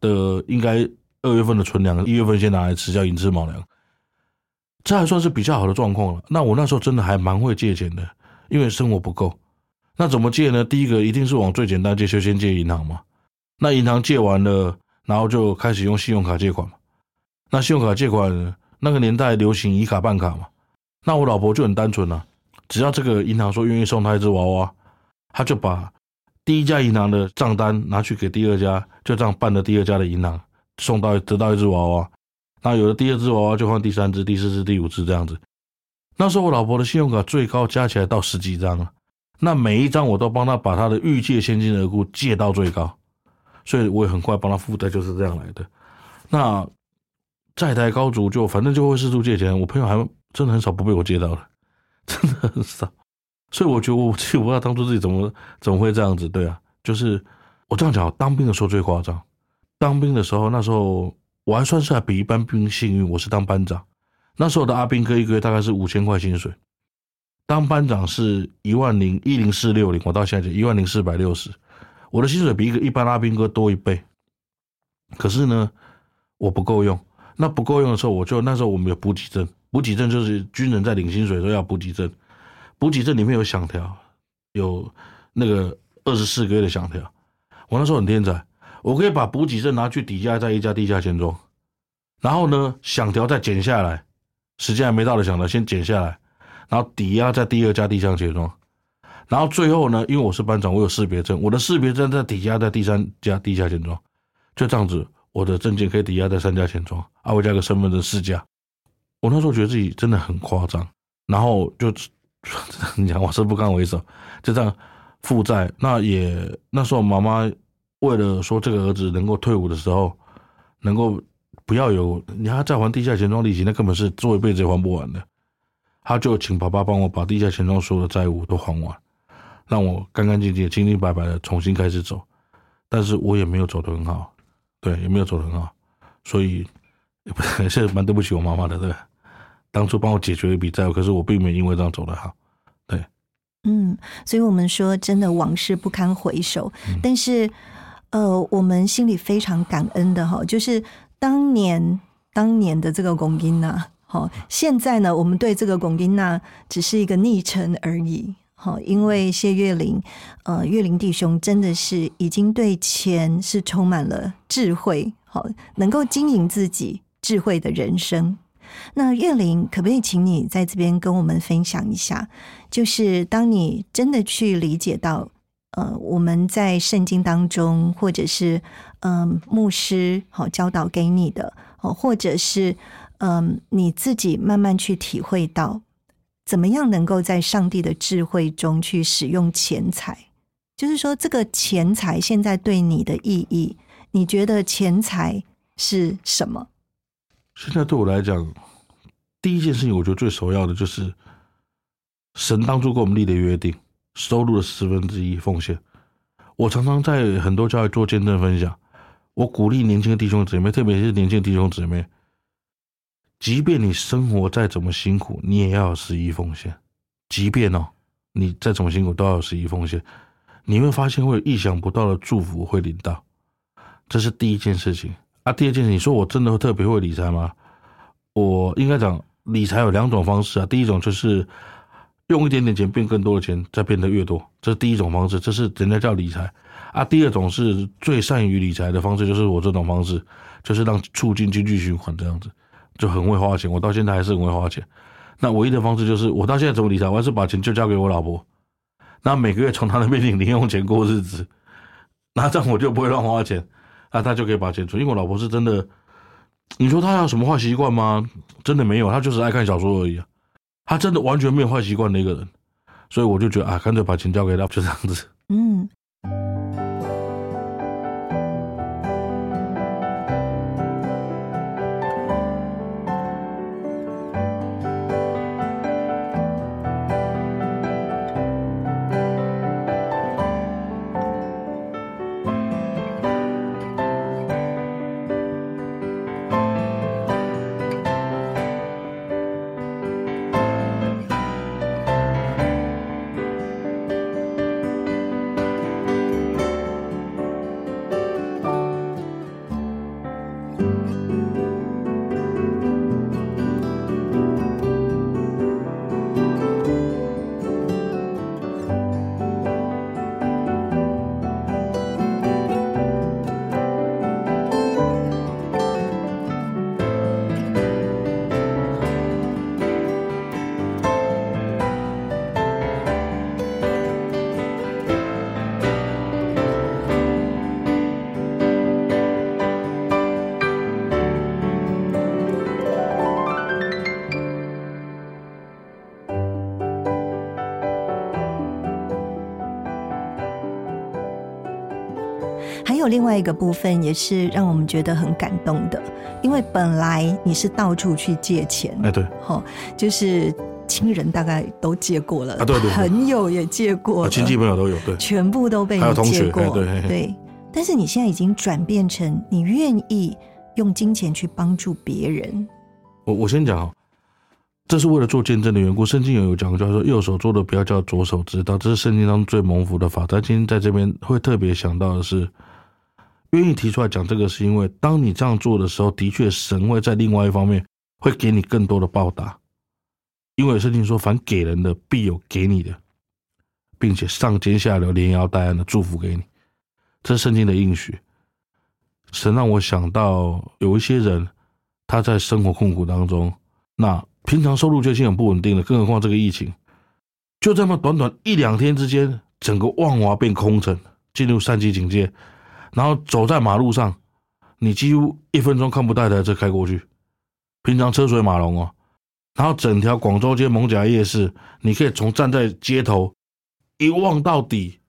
的，应该二月份的存粮，一月份先拿来吃，叫寅吃卯粮。这还算是比较好的状况了。那我那时候真的还蛮会借钱的，因为生活不够。那怎么借呢？第一个一定是往最简单借，就先借银行嘛。那银行借完了，然后就开始用信用卡借款嘛。那信用卡借款那个年代流行以卡办卡嘛。那我老婆就很单纯了，只要这个银行说愿意送他一只娃娃，他就把第一家银行的账单拿去给第二家，就这样办了第二家的银行，送到得到一只娃娃。那有了第二只娃娃，就换第三只、第四只、第五只这样子。那时候我老婆的信用卡最高加起来到十几张了。那每一张我都帮她把她的预借现金额度借到最高，所以我也很快帮她负债，就是这样来的。那债台高筑，就反正就会四处借钱。我朋友还真的很少不被我借到的，真的很少。所以我觉得我自己不知道当初自己怎么 怎么会这样子。对啊，就是我这样讲，当兵的时候最夸张。当兵的时候，那时候我还算是还比一般兵幸运，我是当班长。那时候的阿兵哥一个月大概是五千块薪水。当班长是一万零一零四六零，我到现在就一万零四百六十，我的薪水比一个一般阿兵哥多一倍。可是呢，我不够用。那不够用的时候，我就那时候我们有补给证，补给证就是军人在领薪水都要补给证。补给证里面有响条，有那个二十四个月的响条。我那时候很天才，我可以把补给证拿去抵押在一家地下钱庄，然后呢，响条再剪下来，时间还没到的响条先剪下来。然后抵押在第二家地下钱庄，然后最后呢，因为我是班长，我有识别证，我的识别证再抵押在第三家地下钱庄，就这样子，我的证件可以抵押在三家钱庄，啊，我加个身份证四家。我那时候觉得自己真的很夸张，然后就 你讲我是不堪为首，就这样负债。那也那时候妈妈为了说这个儿子能够退伍的时候，能够不要有你还再还地下钱庄利息，那根本是做一辈子也还不完的。他就请爸爸帮我把地下钱庄所有的债务都还完，让我干干净净、清清白白的重新开始走。但是我也没有走得很好，对，也没有走得很好，所以也 不是蛮对不起我妈妈的，对。当初帮我解决一笔债务，可是我并没有因为这样走得好，对。嗯，所以我们说真的往事不堪回首，但是呃，我们心里非常感恩的哈，就是当年当年的这个公音呐。好，现在呢，我们对这个龚丁娜只是一个昵称而已。好，因为谢月玲，呃，月玲弟兄真的是已经对钱是充满了智慧，好，能够经营自己智慧的人生。那月玲，可不可以请你在这边跟我们分享一下？就是当你真的去理解到，呃，我们在圣经当中，或者是嗯牧师好教导给你的，哦，或者是。嗯，你自己慢慢去体会到，怎么样能够在上帝的智慧中去使用钱财？就是说，这个钱财现在对你的意义，你觉得钱财是什么？现在对我来讲，第一件事情，我觉得最首要的就是神当初跟我们立的约定，收入的十分之一奉献。我常常在很多教会做见证分享，我鼓励年轻的弟兄姊妹，特别是年轻的弟兄姊妹。即便你生活再怎么辛苦，你也要有十一奉献。即便哦，你再怎么辛苦，都要有十一奉献。你会发现会有意想不到的祝福会领到，这是第一件事情啊。第二件事，你说我真的会特别会理财吗？我应该讲理财有两种方式啊。第一种就是用一点点钱变更多的钱，再变得越多，这是第一种方式，这是人家叫理财啊。第二种是最善于理财的方式，就是我这种方式，就是让促进经济循环这样子。就很会花钱，我到现在还是很会花钱。那唯一的方式就是，我到现在怎么理财，我还是把钱就交给我老婆，那每个月从她那边领零用钱过日子，那这样我就不会乱花钱，啊，他就可以把钱存。因为我老婆是真的，你说他有什么坏习惯吗？真的没有，她就是爱看小说而已啊。她真的完全没有坏习惯的一个人，所以我就觉得啊，干脆把钱交给她，就这样子。嗯。有另外一个部分，也是让我们觉得很感动的，因为本来你是到处去借钱，哎，对，哈，就是亲人大概都借过了，啊对对对朋友也借过了，亲戚朋友都有，对，全部都被你借过，对对。但是你现在已经转变成你愿意用金钱去帮助别人，我我先讲哦，这是为了做见证的缘故。圣经有有讲，叫说右手做的不要叫左手知道，这是圣经当中最蒙福的法。但今天在这边会特别想到的是，愿意提出来讲这个，是因为当你这样做的时候，的确神会在另外一方面会给你更多的报答，因为圣经说，凡给人的必有给你的，并且上尖下流、连摇带按的祝福给你，这是圣经的应许。神让我想到有一些人，他在生活困苦当中，那平常收入就已经很不稳定了，更何况这个疫情，就这么短短一两天之间，整个万华变空城，进入三级警戒，然后走在马路上，你几乎一分钟看不到台车开过去，平常车水马龙哦，然后整条广州街蒙甲夜市，你可以从站在街头一望到底，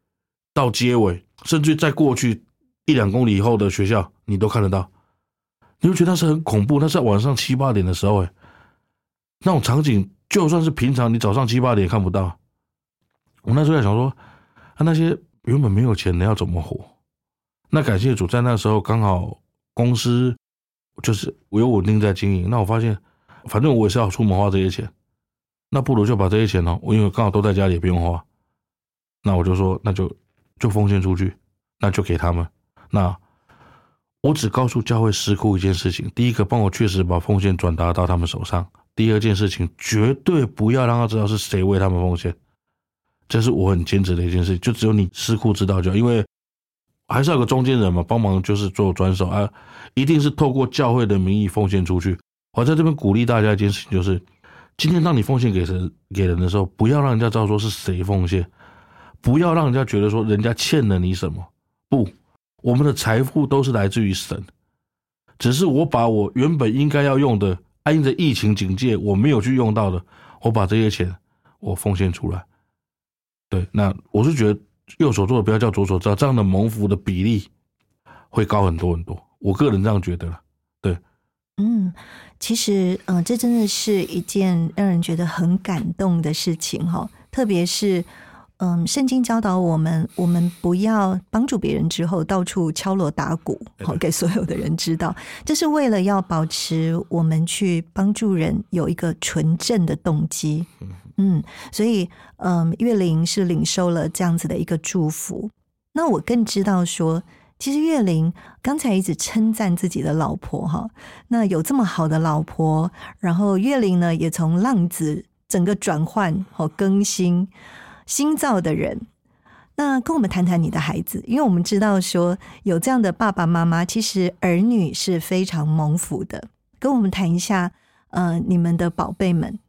到街尾，甚至再过去一两公里以后的学校，你都看得到。你会觉得那是很恐怖，那是在晚上七八点的时候，哎，那种场景，就算是平常你早上七八点也看不到。我那时候在想说，啊，那些原本没有钱的要怎么活？那感谢主，在那时候刚好公司就是我有稳定在经营。那我发现，反正我也是要出门花这些钱，那不如就把这些钱呢，我因为刚好都在家里也不用花，那我就说，那就就奉献出去，那就给他们。那我只告诉教会师库一件事情：第一个，帮我确实把奉献转达到他们手上；第二件事情，绝对不要让他知道是谁为他们奉献。这是我很坚持的一件事，就只有你师库知道就好，因为还是要有个中间人嘛，帮忙就是做转手啊，一定是透过教会的名义奉献出去。我在这边鼓励大家一件事情，就是今天当你奉献给神给人的时候，不要让人家知道说是谁奉献，不要让人家觉得说人家欠了你什么，不。我们的财富都是来自于神，只是我把我原本应该要用的，因着疫情警戒我没有去用到的，我把这些钱我奉献出来。对，那我是觉得右手做的不要叫左手，这样的蒙福的比例会高很多很多。我个人这样觉得了。对，嗯，其实，嗯、这真的是一件让人觉得很感动的事情哈，特别是。嗯，圣经教导我们，我们不要帮助别人之后到处敲锣打鼓，好给所有的人知道，这是为了要保持我们去帮助人有一个纯正的动机。嗯，所以嗯，岳林是领受了这样子的一个祝福。那我更知道说，其实岳林刚才一直称赞自己的老婆哈，那有这么好的老婆，然后岳林呢也从浪子整个转换和更新。新造的人，那跟我们谈谈你的孩子，因为我们知道说有这样的爸爸妈妈，其实儿女是非常蒙福的。跟我们谈一下，呃，你们的宝贝们。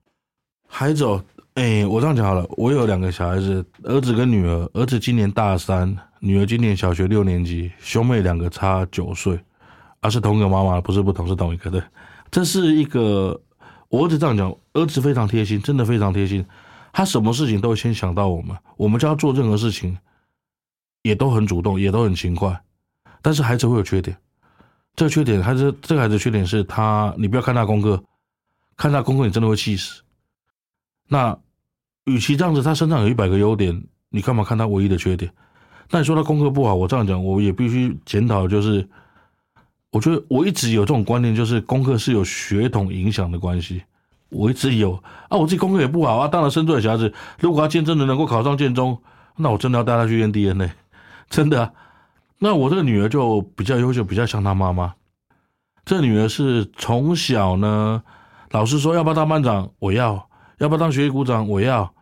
孩子哦，哎，我这样讲好了，我有两个小孩子，儿子跟女儿，儿子今年大三，女儿今年小学六年级，兄妹两个差九岁，而是同一个妈妈，不是不同，是同一个的。这是一个，我儿子这样讲，儿子非常贴心，真的非常贴心。他什么事情都会先想到我们，我们叫他做任何事情，也都很主动，也都很勤快。但是孩子会有缺点，这个缺点，孩子这个孩子缺点是他，你不要看他功课，看他功课你真的会气死。那与其这样子，他身上有一百个优点，你干嘛看他唯一的缺点？那你说他功课不好，我这样讲，我也必须检讨，就是我觉得我一直有这种观念，就是功课是有血统影响的关系。我一直有啊，我自己功课也不好啊。当然，生出来小孩子，如果他今天真的能够考上建中，那我真的要带他去验 DNA，真的。那我这个女儿就比较优秀，比较像她妈妈。这女儿是从小呢，老师说要不要当班长，我要；要不要当学习股长，我要，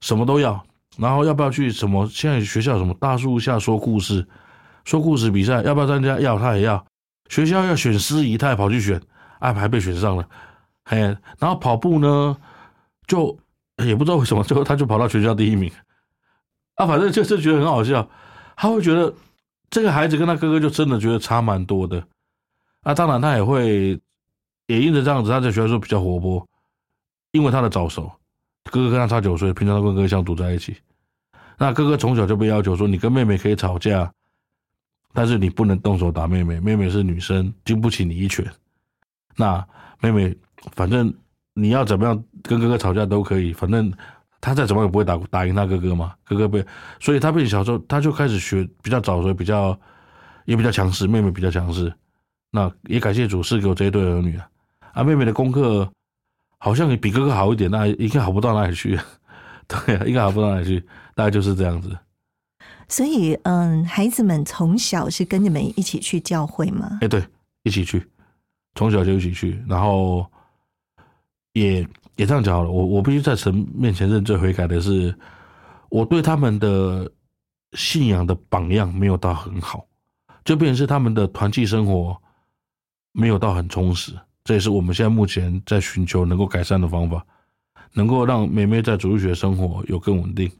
什么都要。然后要不要去什么？现在学校什么大树下说故事，说故事比赛，要不要参加？要，他也要。学校要选司仪，他也跑去选，啊，还被选上了。嘿，然后跑步呢，就也不知道为什么，最后他就跑到全校第一名。啊，反正就是觉得很好笑。他会觉得这个孩子跟他哥哥就真的觉得差蛮多的。啊，当然他也会，也因着这样子，他在学校说比较活泼，因为他的早熟。哥哥跟他差九岁，平常都跟哥哥相处在一起。那哥哥从小就被要求说，你跟妹妹可以吵架，但是你不能动手打妹妹，妹妹是女生，经不起你一拳。那妹妹，反正你要怎么样跟哥哥吵架都可以，反正他再怎么也不会打打赢他哥哥嘛。哥哥被，所以他被小时候他就开始学比较早，所以比较也比较强势，妹妹比较强势。那也感谢主赐给我这一对儿女啊。啊，妹妹的功课好像也比哥哥好一点，那应该好不到哪里去。对啊，应该好不到哪里去，大概就是这样子。所以，嗯，孩子们从小是跟你们一起去教会吗？哎，对，一起去，从小就一起去，然后也也这样讲好了。我我必须在神面前认罪悔改的是，我对他们的信仰的榜样没有到很好，就变成是他们的团契生活没有到很充实。这也是我们现在目前在寻求能够改善的方法，能够让妹妹在主日学生活有更稳定。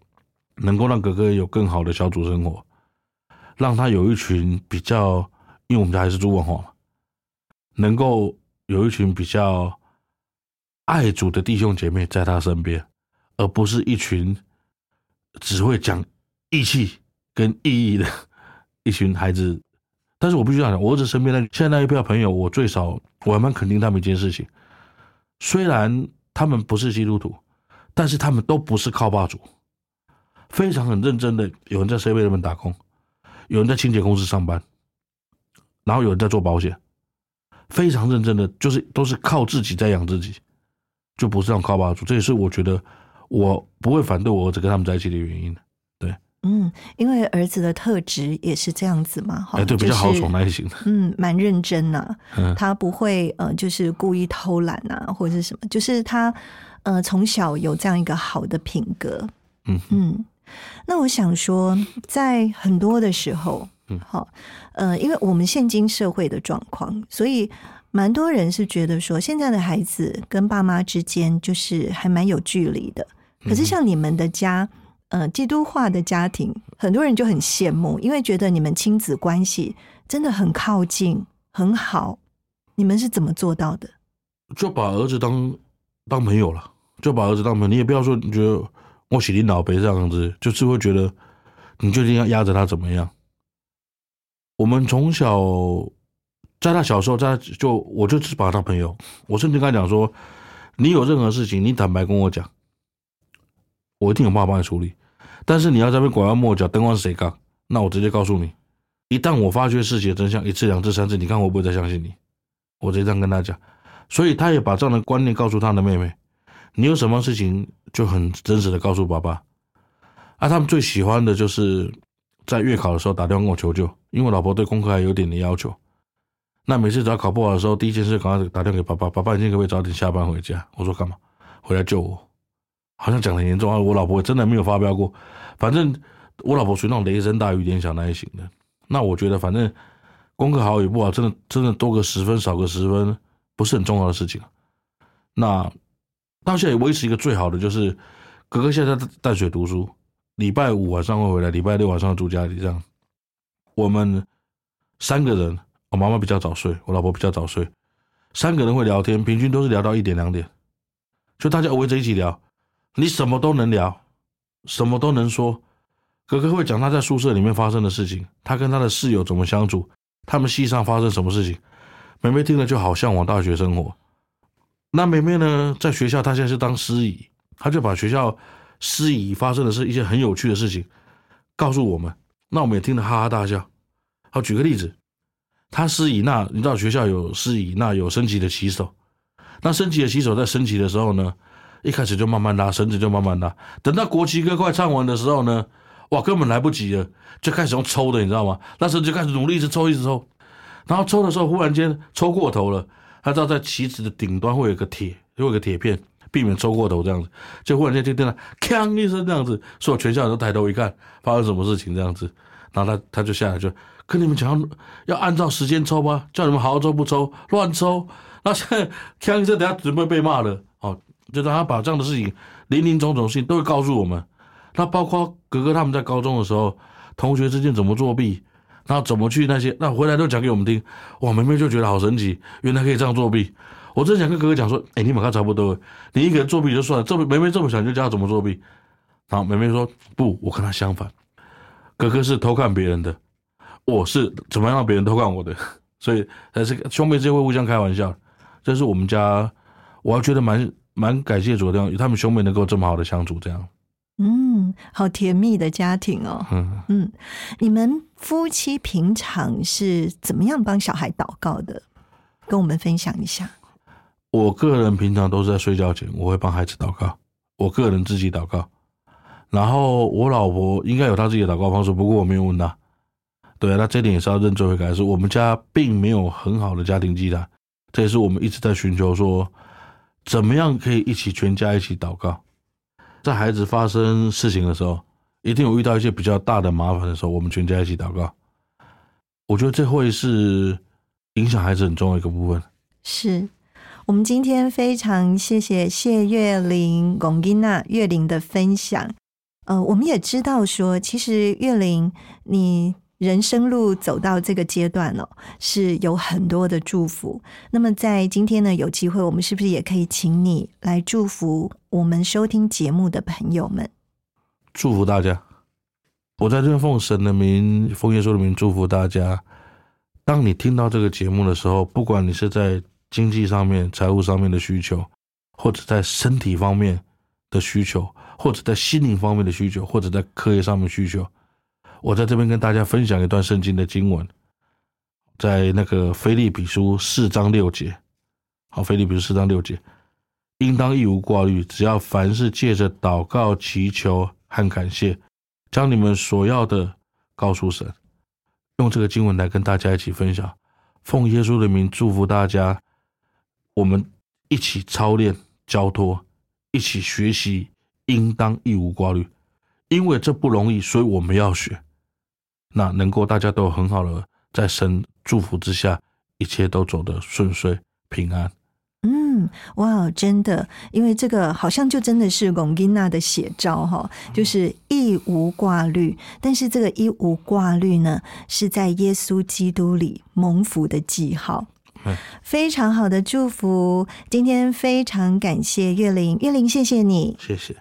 能够让哥哥有更好的小组生活，让他有一群比较，因为我们家还是住文化嘛，能够有一群比较爱主的弟兄姐妹在他身边，而不是一群只会讲义气跟意义的一群孩子。但是我必须讲，我儿子身边的现在那一票朋友，我最少我还蛮肯定他们一件事情，虽然他们不是基督徒，但是他们都不是靠霸主。非常很认真的，有人在 C 位那边打工，有人在清洁公司上班，然后有人在做保险，非常认真的，就是都是靠自己在养自己，就不是让靠霸主。这也是我觉得我不会反对我儿子跟他们在一起的原因。对，嗯，因为儿子的特质也是这样子嘛，哈，哎，对，比较好宠类型的，嗯，蛮认真呐，他不会呃，就是故意偷懒啊，或者是什么，就是他呃从小有这样一个好的品格，嗯嗯。那我想说，在很多的时候，嗯，好，呃，因为我们现今社会的状况，所以蛮多人是觉得说，现在的孩子跟爸妈之间就是还蛮有距离的。可是像你们的家，呃，基督化的家庭，很多人就很羡慕，因为觉得你们亲子关系真的很靠近，很好。你们是怎么做到的？就把儿子当当朋友了，就把儿子当朋友。你也不要说你觉得。我喜你老辈这样子，就是会觉得，你就一定要压着他怎么样？我们从小在他小时候，在就我就只把他当朋友，我甚至跟他讲说，你有任何事情，你坦白跟我讲，我一定有办法帮你处理。但是你要在那边拐弯抹角，灯光是谁干？那我直接告诉你，一旦我发觉事情的真相，一次、两次、三次，你看我不会再相信你。我直接这样跟他讲，所以他也把这样的观念告诉他的妹妹。你有什么事情就很真实的告诉爸爸，啊，他们最喜欢的就是在月考的时候打电话跟我求救，因为老婆对功课还有点的要求。那每次只要考不好的时候，第一件事赶快打电话给爸爸，爸爸，你今天可不可以早点下班回家？我说干嘛？回来救我？好像讲的严重啊！我老婆真的没有发飙过，反正我老婆属于那种雷声大雨点小那一型的。那我觉得反正功课好与不好，真的真的多个十分少个十分不是很重要的事情。那。到现在维持一个最好的就是，哥哥现在在淡水读书，礼拜五晚上会回来，礼拜六晚上住家里这样。我们三个人，我妈妈比较早睡，我老婆比较早睡，三个人会聊天，平均都是聊到一点两点，就大家围着一起聊，你什么都能聊，什么都能说。哥哥会讲他在宿舍里面发生的事情，他跟他的室友怎么相处，他们系上发生什么事情，妹妹听了就好向往大学生活。那妹妹呢，在学校她现在是当司仪，她就把学校司仪发生的是一些很有趣的事情告诉我们，那我们也听得哈哈大笑。好，举个例子，他是以，那你知道学校有是以，那有升旗的旗手，那升旗的旗手在升旗的时候呢，一开始就慢慢拉绳子，就慢慢拉，等到国旗歌快唱完的时候呢，哇，根本来不及了，就开始用抽的，你知道吗？那时候就开始努力一直抽，一直抽，然后抽的时候忽然间抽过头了。他知道在旗子的顶端会有个铁，会有个铁片，避免抽过头这样子。就忽然间就听到“锵”一声这样子，所有全校人都抬头一看，发生什么事情这样子。然后他他就下来就跟你们讲要按照时间抽吗，叫你们好好抽不抽，乱抽。那现在“锵”一声，等下准备被骂了。哦，就让他把这样的事情林林总总的事情都会告诉我们。那包括哥哥他们在高中的时候，同学之间怎么作弊。那怎么去那些？那回来都讲给我们听。哇，梅梅就觉得好神奇，原来可以这样作弊。我真想跟哥哥讲说，哎，你们看差不多，你一个人作弊就算了，这么梅梅这么小就教他怎么作弊。然后梅梅说不，我跟他相反，哥哥是偷看别人的，我是怎么样让别人偷看我的，所以还是兄妹之间会互相开玩笑。这是我们家，我还觉得蛮蛮感谢主的地方，他们兄妹能够这么好的相处，这样。嗯，好甜蜜的家庭哦。嗯，嗯，你们夫妻平常是怎么样帮小孩祷告的？跟我们分享一下。我个人平常都是在睡觉前，我会帮孩子祷告，我个人自己祷告。然后我老婆应该有她自己的祷告方式，不过我没有问她。对，那这点也是要认罪悔改，是我们家并没有很好的家庭祭坛，这也是我们一直在寻求说，怎么样可以一起全家一起祷告。在孩子发生事情的时候，一定有遇到一些比较大的麻烦的时候，我们全家一起祷告。我觉得这会是影响孩子很重要的一个部分。是我们今天非常谢谢谢月玲、龚金娜、月玲的分享。呃，我们也知道说，其实月玲你人生路走到这个阶段哦，是有很多的祝福。那么在今天呢，有机会我们是不是也可以请你来祝福我们收听节目的朋友们？祝福大家！我在这边奉神的名、奉耶稣的名祝福大家。当你听到这个节目的时候，不管你是在经济上面、财务上面的需求，或者在身体方面的需求，或者在心灵方面的需求，或者在课业上面需求，我在这边跟大家分享一段圣经的经文，在那个腓利比书四章六节。好，腓利比书四章六节，应当一无挂虑，只要凡事借着祷告、祈求和感谢，将你们所要的告诉神。用这个经文来跟大家一起分享，奉耶稣的名祝福大家。我们一起操练交托，一起学习，应当一无挂虑，因为这不容易，所以我们要学。那能够大家都有很好的在神祝福之下，一切都走得顺遂平安。嗯，哇，真的，因为这个好像就真的是龚金娜的写照哈，就是一无挂虑。但是这个一无挂虑呢，是在耶稣基督里蒙福的记号。嗯非常好的祝福，今天非常感谢月玲，月玲，谢谢你。谢谢。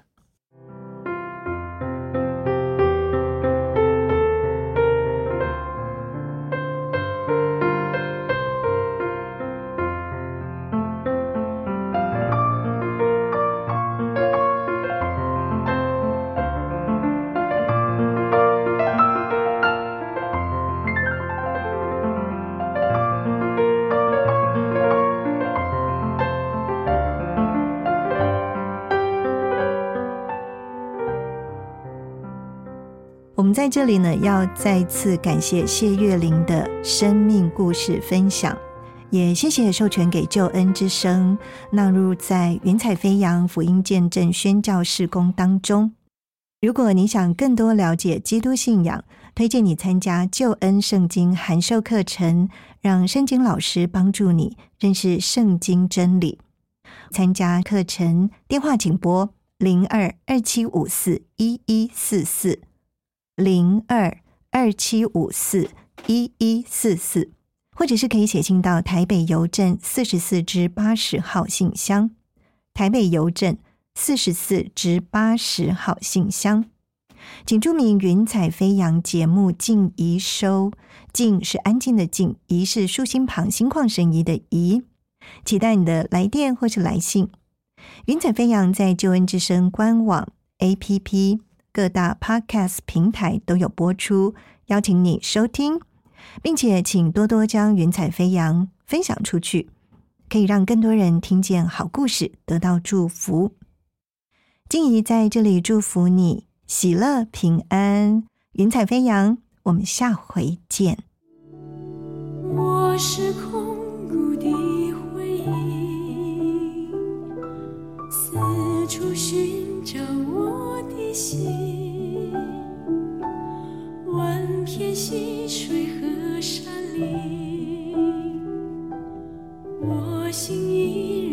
们在这里呢，要再次感谢谢月玲的生命故事分享，也谢谢授权给救恩之声纳入在云彩飞扬福音见证宣教事工当中。如果你想更多了解基督信仰，推荐你参加救恩圣经函授课程，让圣经老师帮助你认识圣经真理。参加课程电话请拨零二二七五四一一四四。零二二七五四一一四四，或者是可以写信到台北邮政四十四支八十号信箱，台北邮政四十四支八十号信箱，请注明“云彩飞扬”节目静怡收，静是安静的静，怡是竖心旁心旷神怡的怡，期待你的来电或是来信。云彩飞扬在救恩之声官网 APP。各大 Podcast 平台都有播出，邀请你收听，并且请多多将云彩飞扬分享出去，可以让更多人听见好故事，得到祝福。静怡在这里祝福你喜乐平安，云彩飞扬。我们下回见。我是空谷的回忆，四处寻找我的心，片溪水和山林，我心依然